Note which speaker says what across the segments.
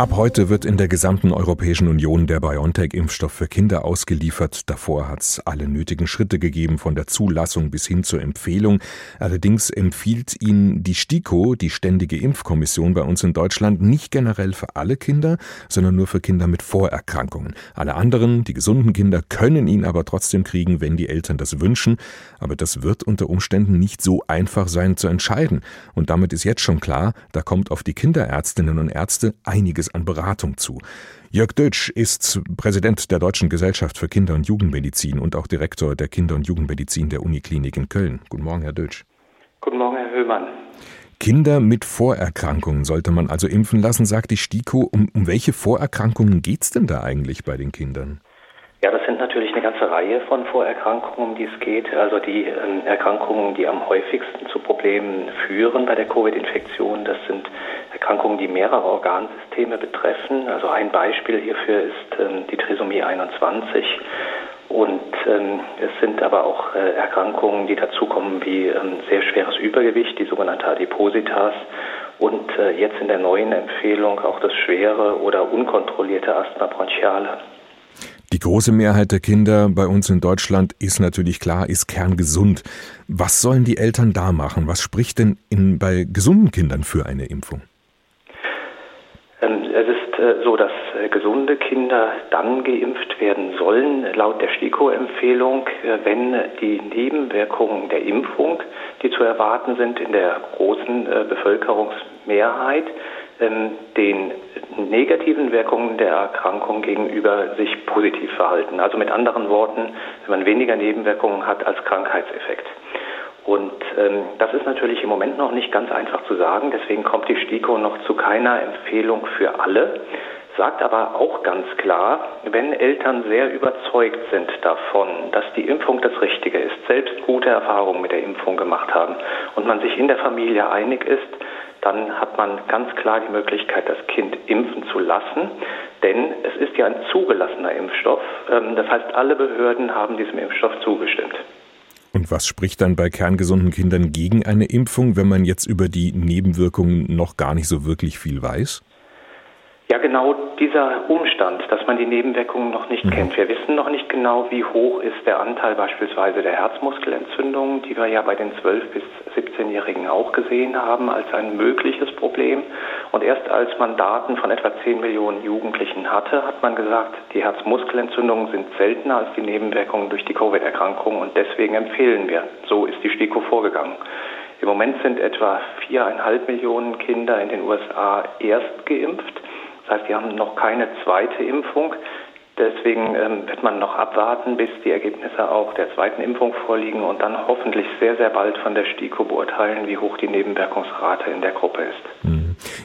Speaker 1: Ab heute wird in der gesamten Europäischen Union der BioNTech-Impfstoff für Kinder ausgeliefert. Davor hat es alle nötigen Schritte gegeben, von der Zulassung bis hin zur Empfehlung. Allerdings empfiehlt ihn die STIKO, die Ständige Impfkommission bei uns in Deutschland, nicht generell für alle Kinder, sondern nur für Kinder mit Vorerkrankungen. Alle anderen, die gesunden Kinder, können ihn aber trotzdem kriegen, wenn die Eltern das wünschen. Aber das wird unter Umständen nicht so einfach sein zu entscheiden. Und damit ist jetzt schon klar, da kommt auf die Kinderärztinnen und Ärzte einiges an Beratung zu. Jörg Dötsch ist Präsident der Deutschen Gesellschaft für Kinder- und Jugendmedizin und auch Direktor der Kinder- und Jugendmedizin der Uniklinik in Köln. Guten Morgen, Herr Dötsch.
Speaker 2: Guten Morgen, Herr Höhmann.
Speaker 1: Kinder mit Vorerkrankungen sollte man also impfen lassen, sagt die STIKO. Um, um welche Vorerkrankungen geht es denn da eigentlich bei den Kindern?
Speaker 2: Natürlich eine ganze Reihe von Vorerkrankungen, um die es geht. Also die ähm, Erkrankungen, die am häufigsten zu Problemen führen bei der Covid-Infektion, das sind Erkrankungen, die mehrere Organsysteme betreffen. Also ein Beispiel hierfür ist ähm, die Trisomie 21. Und ähm, es sind aber auch äh, Erkrankungen, die dazukommen wie sehr schweres Übergewicht, die sogenannte Adipositas. Und äh, jetzt in der neuen Empfehlung auch das schwere oder unkontrollierte Asthma bronchiale.
Speaker 1: Die große Mehrheit der Kinder bei uns in Deutschland ist natürlich klar, ist kerngesund. Was sollen die Eltern da machen? Was spricht denn in, bei gesunden Kindern für eine Impfung?
Speaker 2: Ähm, es ist äh, so, dass äh, gesunde Kinder dann geimpft werden sollen, laut der STIKO-Empfehlung, äh, wenn die Nebenwirkungen der Impfung, die zu erwarten sind in der großen Bevölkerungsmehrheit, den negativen Wirkungen der Erkrankung gegenüber sich positiv verhalten. Also mit anderen Worten, wenn man weniger Nebenwirkungen hat als Krankheitseffekt. Und ähm, das ist natürlich im Moment noch nicht ganz einfach zu sagen. Deswegen kommt die STIKO noch zu keiner Empfehlung für alle, sagt aber auch ganz klar, wenn Eltern sehr überzeugt sind davon, dass die Impfung das Richtige ist, selbst gute Erfahrungen mit der Impfung gemacht haben und man sich in der Familie einig ist, dann hat man ganz klar die Möglichkeit, das Kind impfen zu lassen. Denn es ist ja ein zugelassener Impfstoff. Ähm, das heißt, alle Behörden haben diesem Impfstoff zugestimmt.
Speaker 1: Und was spricht dann bei kerngesunden Kindern gegen eine Impfung, wenn man jetzt über die Nebenwirkungen noch gar nicht so wirklich viel weiß?
Speaker 2: Ja, genau dieser Umstand, dass man die Nebenwirkungen noch nicht mhm. kennt. Wir wissen noch nicht genau, wie hoch ist der Anteil beispielsweise der Herzmuskelentzündungen, die wir ja bei den 12- bis 17-Jährigen auch gesehen haben als ein mögliches Problem. Und erst als man Daten von etwa 10 Millionen Jugendlichen hatte, hat man gesagt, die Herzmuskelentzündungen sind seltener als die Nebenwirkungen durch die Covid-Erkrankung und deswegen empfehlen wir. So ist die STIKO vorgegangen. Im Moment sind etwa viereinhalb Millionen Kinder in den USA erst geimpft. Das heißt, die haben noch keine zweite Impfung. Deswegen ähm, wird man noch abwarten, bis die Ergebnisse auch der zweiten Impfung vorliegen und dann hoffentlich sehr, sehr bald von der STIKO beurteilen, wie hoch die Nebenwirkungsrate in der Gruppe ist.
Speaker 1: Mhm.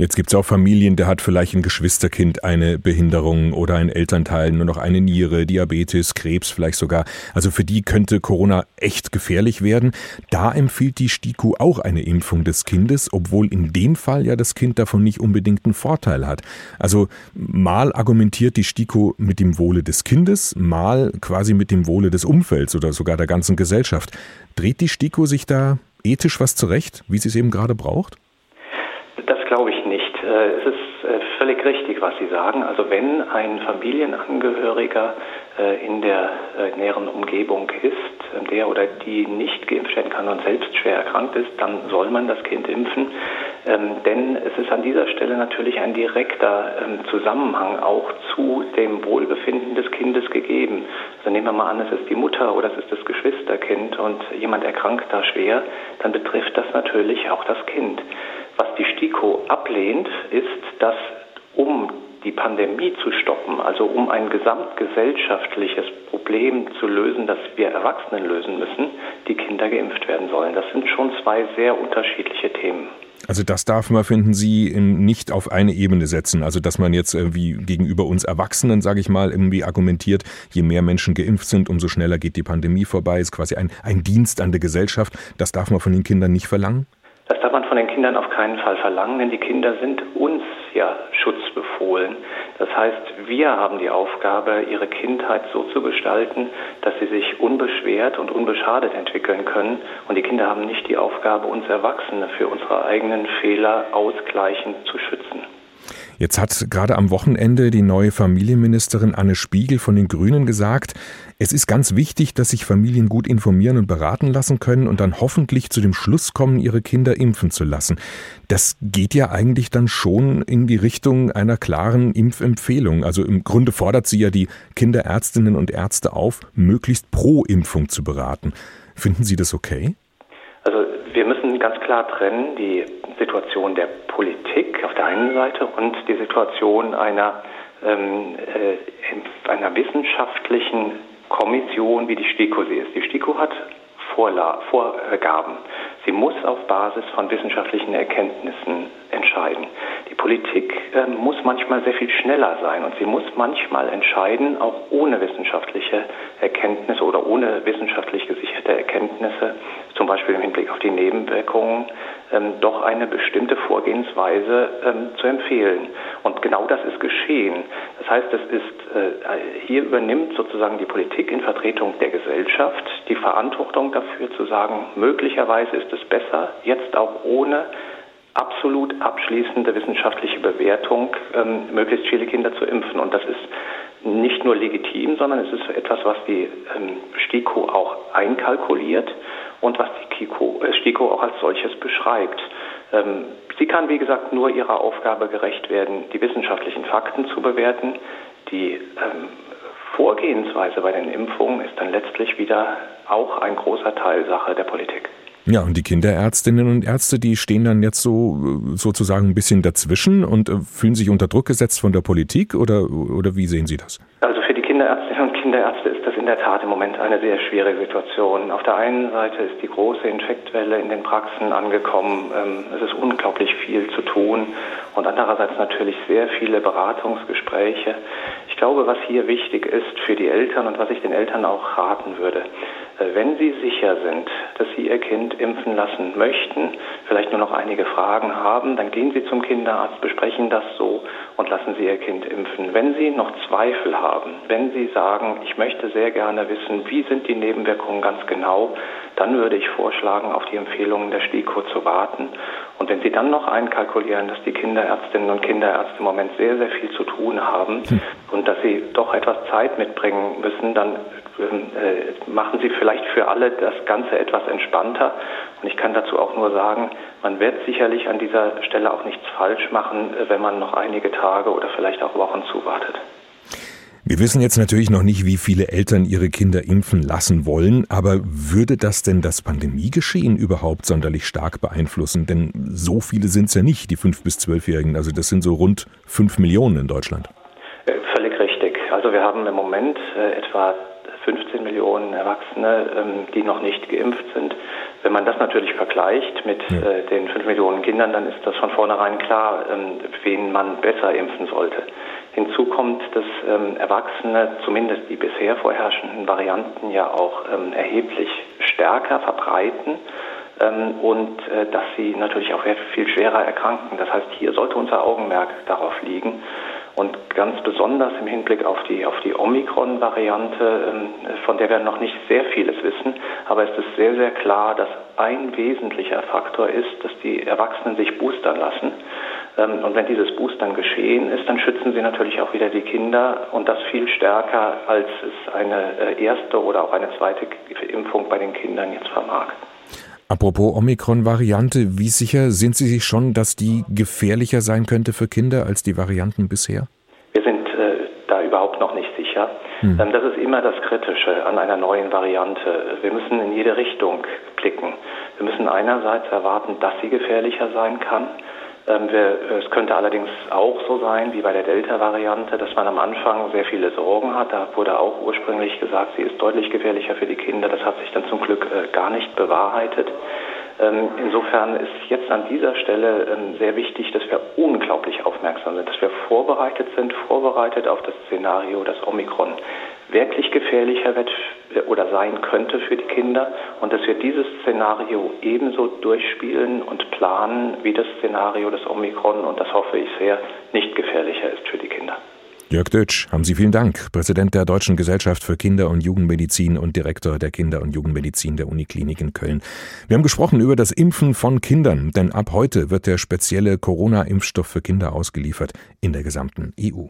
Speaker 1: Jetzt gibt es auch Familien, der hat vielleicht ein Geschwisterkind eine Behinderung oder ein Elternteil nur noch eine Niere, Diabetes, Krebs vielleicht sogar. Also für die könnte Corona echt gefährlich werden. Da empfiehlt die STIKO auch eine Impfung des Kindes, obwohl in dem Fall ja das Kind davon nicht unbedingt einen Vorteil hat. Also mal argumentiert die STIKO mit dem Wohle des Kindes, mal quasi mit dem Wohle des Umfelds oder sogar der ganzen Gesellschaft. Dreht die STIKO sich da ethisch was zurecht, wie sie es eben gerade braucht?
Speaker 2: Das glaube ich nicht. Äh, es ist äh, völlig richtig, was Sie sagen. Also wenn ein Familienangehöriger äh, in der näheren Umgebung ist, der oder die nicht geimpft werden kann und selbst schwer erkrankt ist, dann soll man das Kind impfen. Ähm, denn es ist an dieser Stelle natürlich ein direkter ähm, Zusammenhang auch zu dem Wohlbefinden des Kindes gegeben. Also nehmen wir mal an, es ist die Mutter oder es ist das Geschwisterkind und jemand erkrankt da schwer, dann betrifft das natürlich auch das Kind. Was die STIKO ablehnt, ist, dass um die Pandemie zu stoppen, also um ein gesamtgesellschaftliches Problem zu lösen, das wir Erwachsenen lösen müssen, die Kinder geimpft werden sollen. Das sind schon zwei sehr unterschiedliche Themen.
Speaker 1: Also das darf man, finden Sie, nicht auf eine Ebene setzen. Also dass man jetzt irgendwie gegenüber uns Erwachsenen, sage ich mal, irgendwie argumentiert, je mehr Menschen geimpft sind, umso schneller geht die Pandemie vorbei. Ist quasi ein, ein Dienst an der Gesellschaft. Das darf man von den Kindern nicht verlangen?
Speaker 2: Das darf man von den Kindern auf keinen Fall verlangen, denn die Kinder sind uns ja schutzbefohlen. Das heißt, wir haben die Aufgabe, ihre Kindheit so zu gestalten, dass sie sich unbeschwert und unbeschadet entwickeln können. Und die Kinder haben nicht die Aufgabe, uns Erwachsene für unsere eigenen Fehler ausgleichend zu schützen.
Speaker 1: Jetzt hat gerade am Wochenende die neue Familienministerin Anne Spiegel von den Grünen gesagt, es ist ganz wichtig, dass sich Familien gut informieren und beraten lassen können und dann hoffentlich zu dem Schluss kommen, ihre Kinder impfen zu lassen. Das geht ja eigentlich dann schon in die Richtung einer klaren Impfempfehlung. Also im Grunde fordert sie ja die Kinderärztinnen und Ärzte auf, möglichst pro Impfung zu beraten. Finden Sie das okay?
Speaker 2: Also wir müssen ganz klar trennen die Situation der Politik auf der einen Seite und die Situation einer, ähm, äh, einer wissenschaftlichen Kommission, wie die STIKO sie ist. Die STIKO hat Vorgaben. Sie muss auf Basis von wissenschaftlichen Erkenntnissen entscheiden. Die Politik äh, muss manchmal sehr viel schneller sein und sie muss manchmal entscheiden, auch ohne wissenschaftliche Erkenntnisse oder ohne wissenschaftlich gesicherte Erkenntnisse, zum Beispiel im Hinblick auf die Nebenwirkungen, ähm, doch eine bestimmte Vorgehensweise ähm, zu empfehlen. Und genau das ist geschehen. Das heißt, es ist, äh, hier übernimmt sozusagen die Politik in Vertretung der Gesellschaft die Verantwortung dafür zu sagen, möglicherweise ist es besser, jetzt auch ohne absolut abschließende wissenschaftliche Bewertung ähm, möglichst viele Kinder zu impfen. Und das ist nicht nur legitim, sondern es ist etwas, was die ähm, STIKO auch einkalkuliert und was die Kiko, äh, STIKO auch als solches beschreibt. Ähm, sie kann, wie gesagt, nur ihrer Aufgabe gerecht werden, die wissenschaftlichen Fakten zu bewerten. Die ähm, Vorgehensweise bei den Impfungen ist dann letztlich wieder auch ein großer Teil Sache der Politik.
Speaker 1: Ja, und die Kinderärztinnen und Ärzte, die stehen dann jetzt so sozusagen ein bisschen dazwischen und äh, fühlen sich unter Druck gesetzt von der Politik oder, oder wie sehen Sie das?
Speaker 2: Also für die Kinderärztinnen und Kinderärzte ist das in der Tat im Moment eine sehr schwierige Situation. Auf der einen Seite ist die große Infektwelle in den Praxen angekommen. Ähm, es ist unglaublich viel zu tun und andererseits natürlich sehr viele Beratungsgespräche. Ich glaube, was hier wichtig ist für die Eltern und was ich den Eltern auch raten würde, wenn Sie sicher sind, dass Sie Ihr Kind impfen lassen möchten, vielleicht nur noch einige Fragen haben, dann gehen Sie zum Kinderarzt, besprechen das so und lassen Sie Ihr Kind impfen. Wenn Sie noch Zweifel haben, wenn Sie sagen, ich möchte sehr gerne wissen, wie sind die Nebenwirkungen ganz genau, dann würde ich vorschlagen, auf die Empfehlungen der STIKO zu warten. Und wenn Sie dann noch einkalkulieren, dass die Kinderärztinnen und Kinderärzte im Moment sehr, sehr viel zu tun haben hm. und dass sie doch etwas Zeit mitbringen müssen, dann äh, machen Sie vielleicht für alle das Ganze etwas entspannter. Und ich kann dazu auch nur sagen, man wird sicherlich an dieser Stelle auch nichts falsch machen, äh, wenn man noch einige Tage oder vielleicht auch Wochen zuwartet.
Speaker 1: Wir wissen jetzt natürlich noch nicht, wie viele Eltern ihre Kinder impfen lassen wollen, aber würde das denn das Pandemiegeschehen überhaupt sonderlich stark beeinflussen? Denn so viele sind es ja nicht, die 5- bis 12-Jährigen. Also das sind so rund 5 Millionen in Deutschland.
Speaker 2: Äh, völlig richtig. Also wir haben im Moment äh, etwa 15 Millionen Erwachsene, ähm, die noch nicht geimpft sind. Wenn man das natürlich vergleicht mit ja. äh, den 5 Millionen Kindern, dann ist das von vornherein klar, ähm, wen man besser impfen sollte. Hinzu kommt, dass ähm, Erwachsene zumindest die bisher vorherrschenden Varianten ja auch ähm, erheblich stärker verbreiten ähm, und äh, dass sie natürlich auch viel schwerer erkranken. Das heißt, hier sollte unser Augenmerk darauf liegen. Und ganz besonders im Hinblick auf die, auf die Omikron-Variante, ähm, von der wir noch nicht sehr vieles wissen, aber es ist sehr, sehr klar, dass ein wesentlicher Faktor ist, dass die Erwachsenen sich boostern lassen. Ähm, und wenn dieses Boostern geschehen ist, dann schützen sie natürlich auch wieder die Kinder und das viel stärker, als es eine äh, erste oder auch eine zweite Impfung bei den Kindern jetzt vermag.
Speaker 1: Apropos Omikron-Variante, wie sicher sind Sie sich schon, dass die gefährlicher sein könnte für Kinder als die Varianten bisher?
Speaker 2: Wir sind äh, da überhaupt noch nicht sicher. Hm. Ähm, das ist immer das Kritische an einer neuen Variante. Wir müssen in jede Richtung blicken. Wir müssen einerseits erwarten, dass sie gefährlicher sein kann. Ähm, es könnte allerdings auch so sein, wie bei der Delta-Variante, dass man am Anfang sehr viele Sorgen hat. Da wurde auch ursprünglich gesagt, sie ist deutlich gefährlicher für die Kinder. Das hat sich dann zum Glück äh, gar nicht bewahrheitet. Ähm, insofern ist jetzt an dieser Stelle ähm, sehr wichtig, dass wir unglaublich aufmerksam sind, dass wir vorbereitet sind, vorbereitet auf das Szenario, dass Omikron wirklich gefährlicher wird oder sein könnte für die Kinder und dass wir dieses Szenario ebenso durchspielen und planen wie das Szenario des Omikron und das hoffe ich sehr nicht gefährlicher ist für die Kinder.
Speaker 1: Jörg Dötsch, haben Sie vielen Dank, Präsident der Deutschen Gesellschaft für Kinder- und Jugendmedizin und Direktor der Kinder- und Jugendmedizin der Uniklinik in Köln. Wir haben gesprochen über das Impfen von Kindern, denn ab heute wird der spezielle Corona-Impfstoff für Kinder ausgeliefert in der gesamten EU.